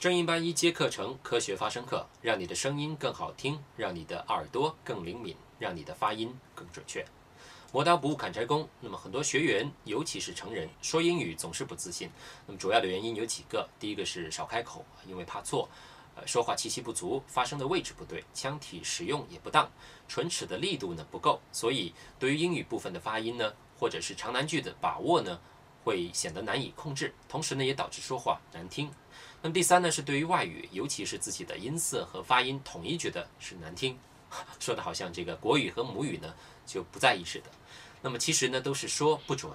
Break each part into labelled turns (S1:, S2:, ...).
S1: 正音班一阶课程科学发声课，让你的声音更好听，让你的耳朵更灵敏，让你的发音更准确。磨刀不误砍柴工。那么很多学员，尤其是成人，说英语总是不自信。那么主要的原因有几个，第一个是少开口，因为怕错，呃，说话气息不足，发声的位置不对，腔体使用也不当，唇齿的力度呢不够，所以对于英语部分的发音呢，或者是长难句的把握呢，会显得难以控制，同时呢也导致说话难听。那么第三呢，是对于外语，尤其是自己的音色和发音，统一觉得是难听，说的好像这个国语和母语呢就不在意似的。那么其实呢都是说不准。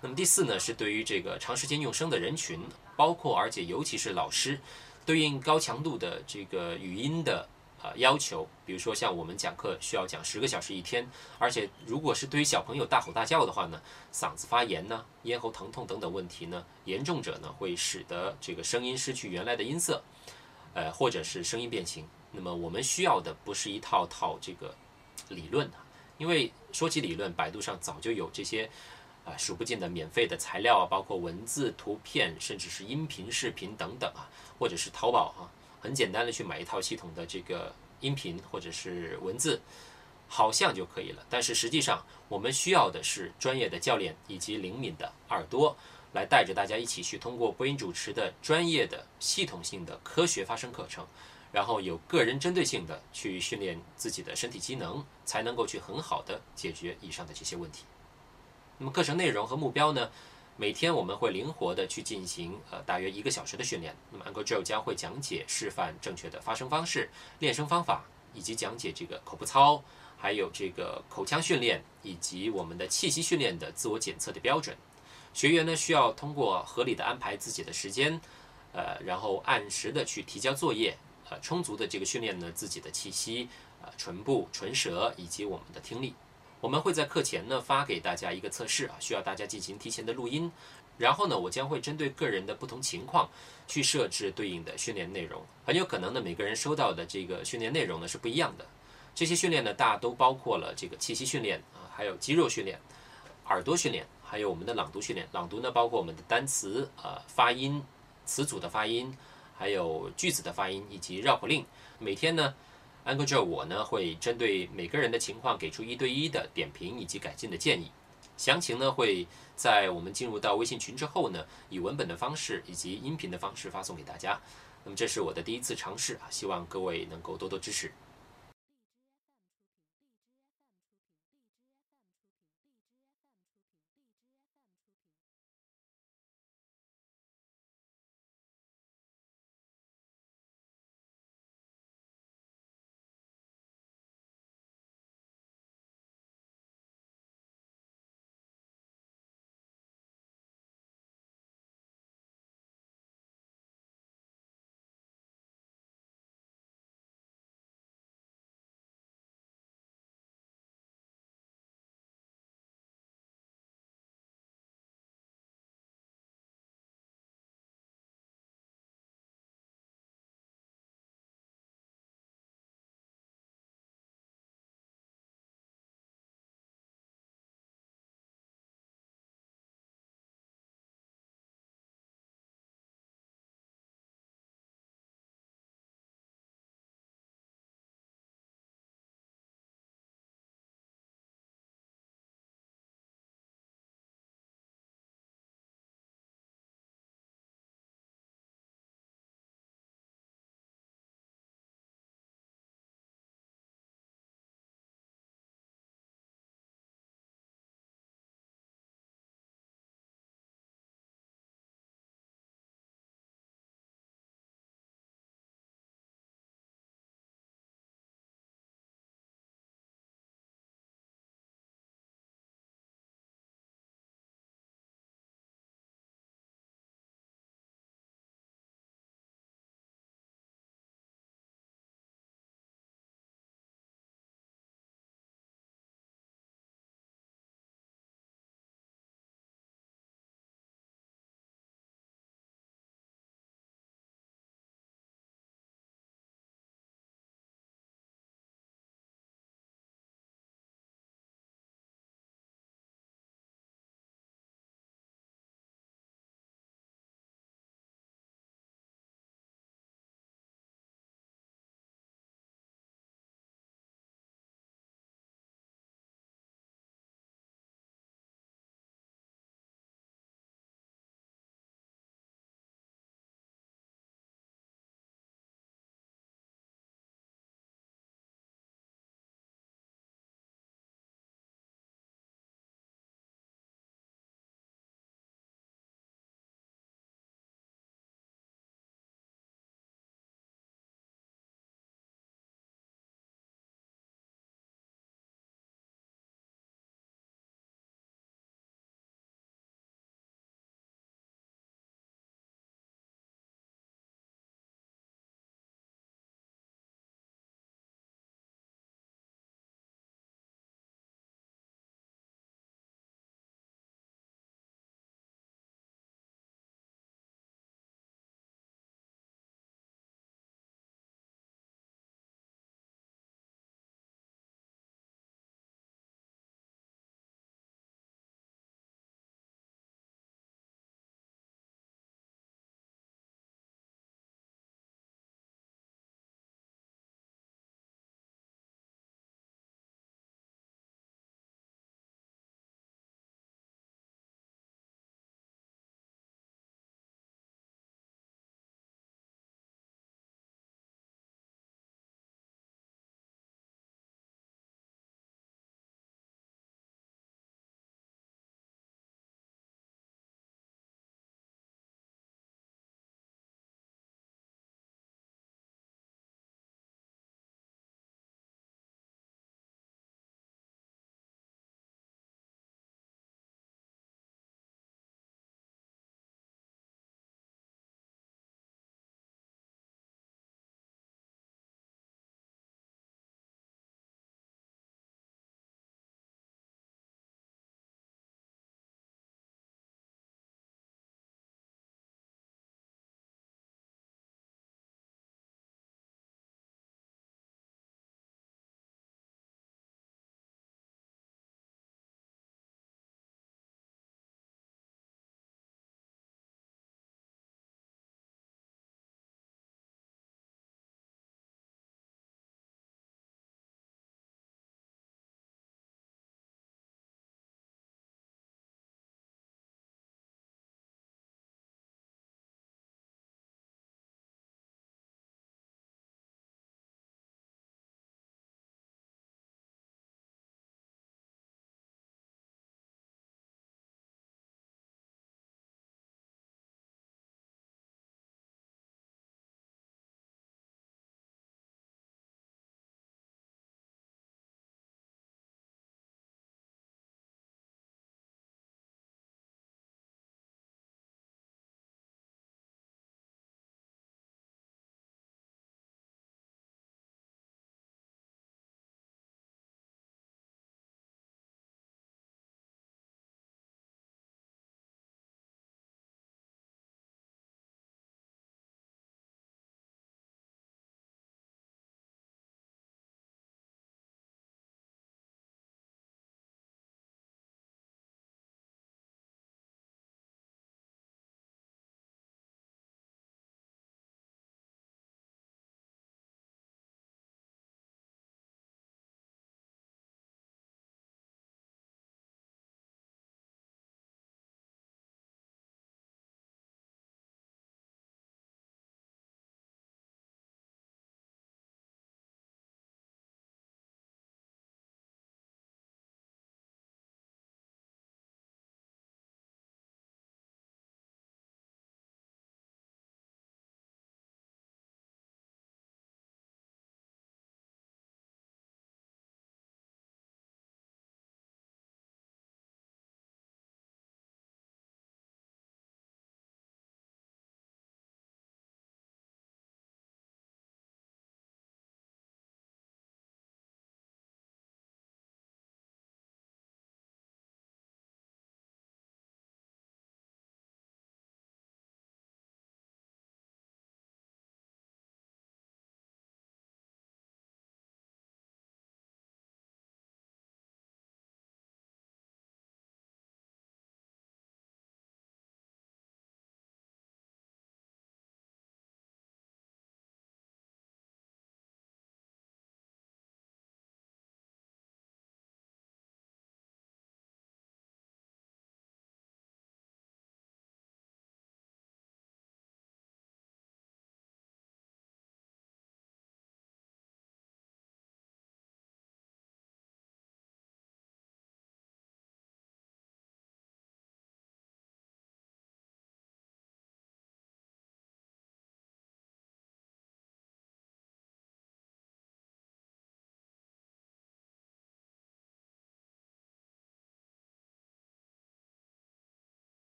S1: 那么第四呢，是对于这个长时间用声的人群，包括而且尤其是老师，对应高强度的这个语音的。呃，要求，比如说像我们讲课需要讲十个小时一天，而且如果是对于小朋友大吼大叫的话呢，嗓子发炎呢，咽喉疼痛等等问题呢，严重者呢会使得这个声音失去原来的音色，呃，或者是声音变形。那么我们需要的不是一套套这个理论啊，因为说起理论，百度上早就有这些啊数不尽的免费的材料啊，包括文字、图片，甚至是音频、视频等等啊，或者是淘宝啊。很简单的去买一套系统的这个音频或者是文字，好像就可以了。但是实际上，我们需要的是专业的教练以及灵敏的耳朵，来带着大家一起去通过播音主持的专业的系统性的科学发声课程，然后有个人针对性的去训练自己的身体机能，才能够去很好的解决以上的这些问题。那么课程内容和目标呢？每天我们会灵活的去进行呃大约一个小时的训练。那么 Uncle Joe 将会讲解示范正确的发声方式、练声方法，以及讲解这个口部操，还有这个口腔训练以及我们的气息训练的自我检测的标准。学员呢需要通过合理的安排自己的时间，呃，然后按时的去提交作业，呃，充足的这个训练呢自己的气息、呃唇部、唇舌以及我们的听力。我们会在课前呢发给大家一个测试啊，需要大家进行提前的录音，然后呢，我将会针对个人的不同情况去设置对应的训练内容。很有可能呢，每个人收到的这个训练内容呢是不一样的。这些训练呢，大都包括了这个气息训练啊，还有肌肉训练、耳朵训练，还有我们的朗读训练。朗读呢，包括我们的单词呃发音、词组的发音，还有句子的发音以及绕口令。每天呢。Uncle Joe，我呢会针对每个人的情况给出一对一的点评以及改进的建议，详情呢会在我们进入到微信群之后呢，以文本的方式以及音频的方式发送给大家。那么这是我的第一次尝试啊，希望各位能够多多支持。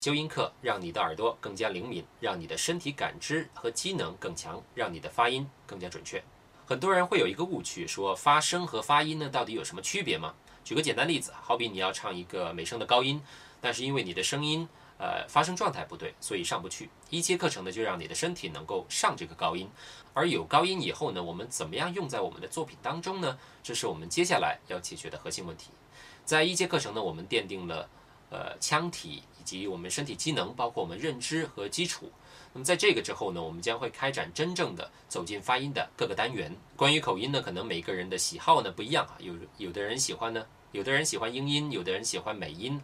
S1: 纠音课让你的耳朵更加灵敏，让你的身体感知和机能更强，让你的发音更加准确。很多人会有一个误区，说发声和发音呢到底有什么区别吗？举个简单例子，好比你要唱一个美声的高音，但是因为你的声音呃发声状态不对，所以上不去。一阶课程呢就让你的身体能够上这个高音，而有高音以后呢，我们怎么样用在我们的作品当中呢？这是我们接下来要解决的核心问题。在一阶课程呢，我们奠定了。呃，腔体以及我们身体机能，包括我们认知和基础。那么在这个之后呢，我们将会开展真正的走进发音的各个单元。关于口音呢，可能每个人的喜好呢不一样啊，有有的人喜欢呢，有的人喜欢英音，有的人喜欢美音。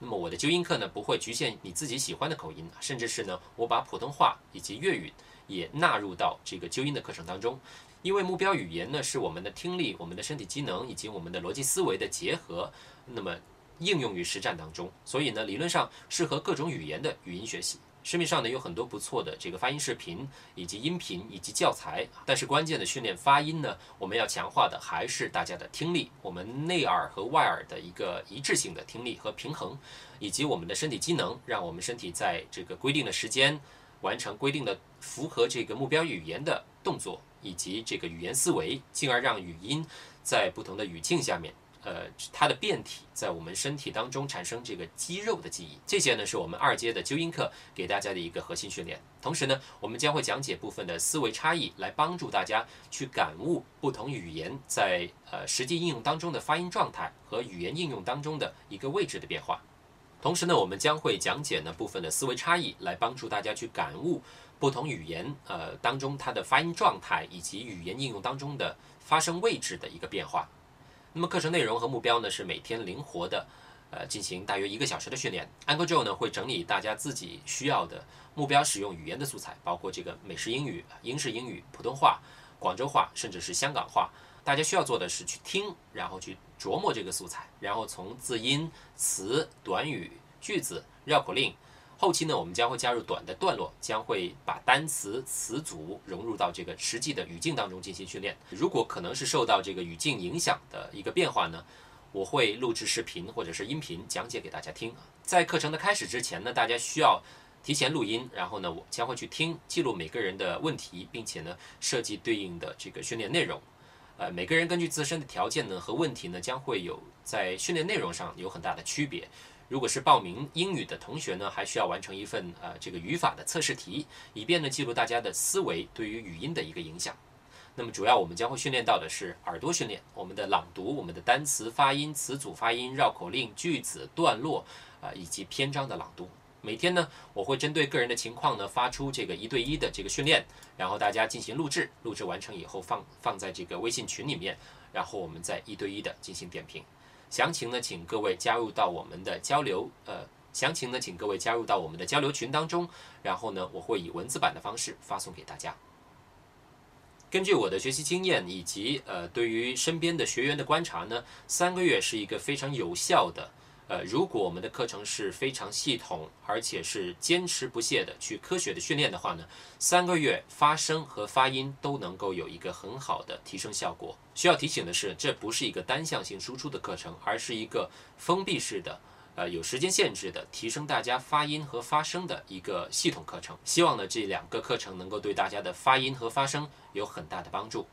S1: 那么我的纠音课呢，不会局限你自己喜欢的口音，甚至是呢，我把普通话以及粤语也纳入到这个纠音的课程当中，因为目标语言呢是我们的听力、我们的身体机能以及我们的逻辑思维的结合。那么应用于实战当中，所以呢，理论上适合各种语言的语音学习。市面上呢有很多不错的这个发音视频，以及音频，以及教材。但是关键的训练发音呢，我们要强化的还是大家的听力，我们内耳和外耳的一个一致性的听力和平衡，以及我们的身体机能，让我们身体在这个规定的时间完成规定的符合这个目标语言的动作，以及这个语言思维，进而让语音在不同的语境下面。呃，它的变体在我们身体当中产生这个肌肉的记忆，这些呢是我们二阶的纠音课给大家的一个核心训练。同时呢，我们将会讲解部分的思维差异，来帮助大家去感悟不同语言在呃实际应用当中的发音状态和语言应用当中的一个位置的变化。同时呢，我们将会讲解呢部分的思维差异，来帮助大家去感悟不同语言呃当中它的发音状态以及语言应用当中的发声位置的一个变化。那么课程内容和目标呢是每天灵活的，呃，进行大约一个小时的训练。Uncle Joe 呢会整理大家自己需要的目标使用语言的素材，包括这个美式英语、英式英语、普通话、广州话，甚至是香港话。大家需要做的是去听，然后去琢磨这个素材，然后从字音、词、短语、句子、绕口令。后期呢，我们将会加入短的段落，将会把单词词组融入到这个实际的语境当中进行训练。如果可能是受到这个语境影响的一个变化呢，我会录制视频或者是音频讲解给大家听。在课程的开始之前呢，大家需要提前录音，然后呢，我将会去听记录每个人的问题，并且呢，设计对应的这个训练内容。呃，每个人根据自身的条件呢和问题呢，将会有在训练内容上有很大的区别。如果是报名英语的同学呢，还需要完成一份呃这个语法的测试题，以便呢记录大家的思维对于语音的一个影响。那么主要我们将会训练到的是耳朵训练，我们的朗读、我们的单词发音、词组发音、绕口令、句子、段落啊以及篇章的朗读。每天呢，我会针对个人的情况呢发出这个一对一的这个训练，然后大家进行录制，录制完成以后放放在这个微信群里面，然后我们再一对一的进行点评。详情呢，请各位加入到我们的交流，呃，详情呢，请各位加入到我们的交流群当中，然后呢，我会以文字版的方式发送给大家。根据我的学习经验以及呃对于身边的学员的观察呢，三个月是一个非常有效的。呃，如果我们的课程是非常系统，而且是坚持不懈的去科学的训练的话呢，三个月发声和发音都能够有一个很好的提升效果。需要提醒的是，这不是一个单向性输出的课程，而是一个封闭式的，呃，有时间限制的提升大家发音和发声的一个系统课程。希望呢，这两个课程能够对大家的发音和发声有很大的帮助。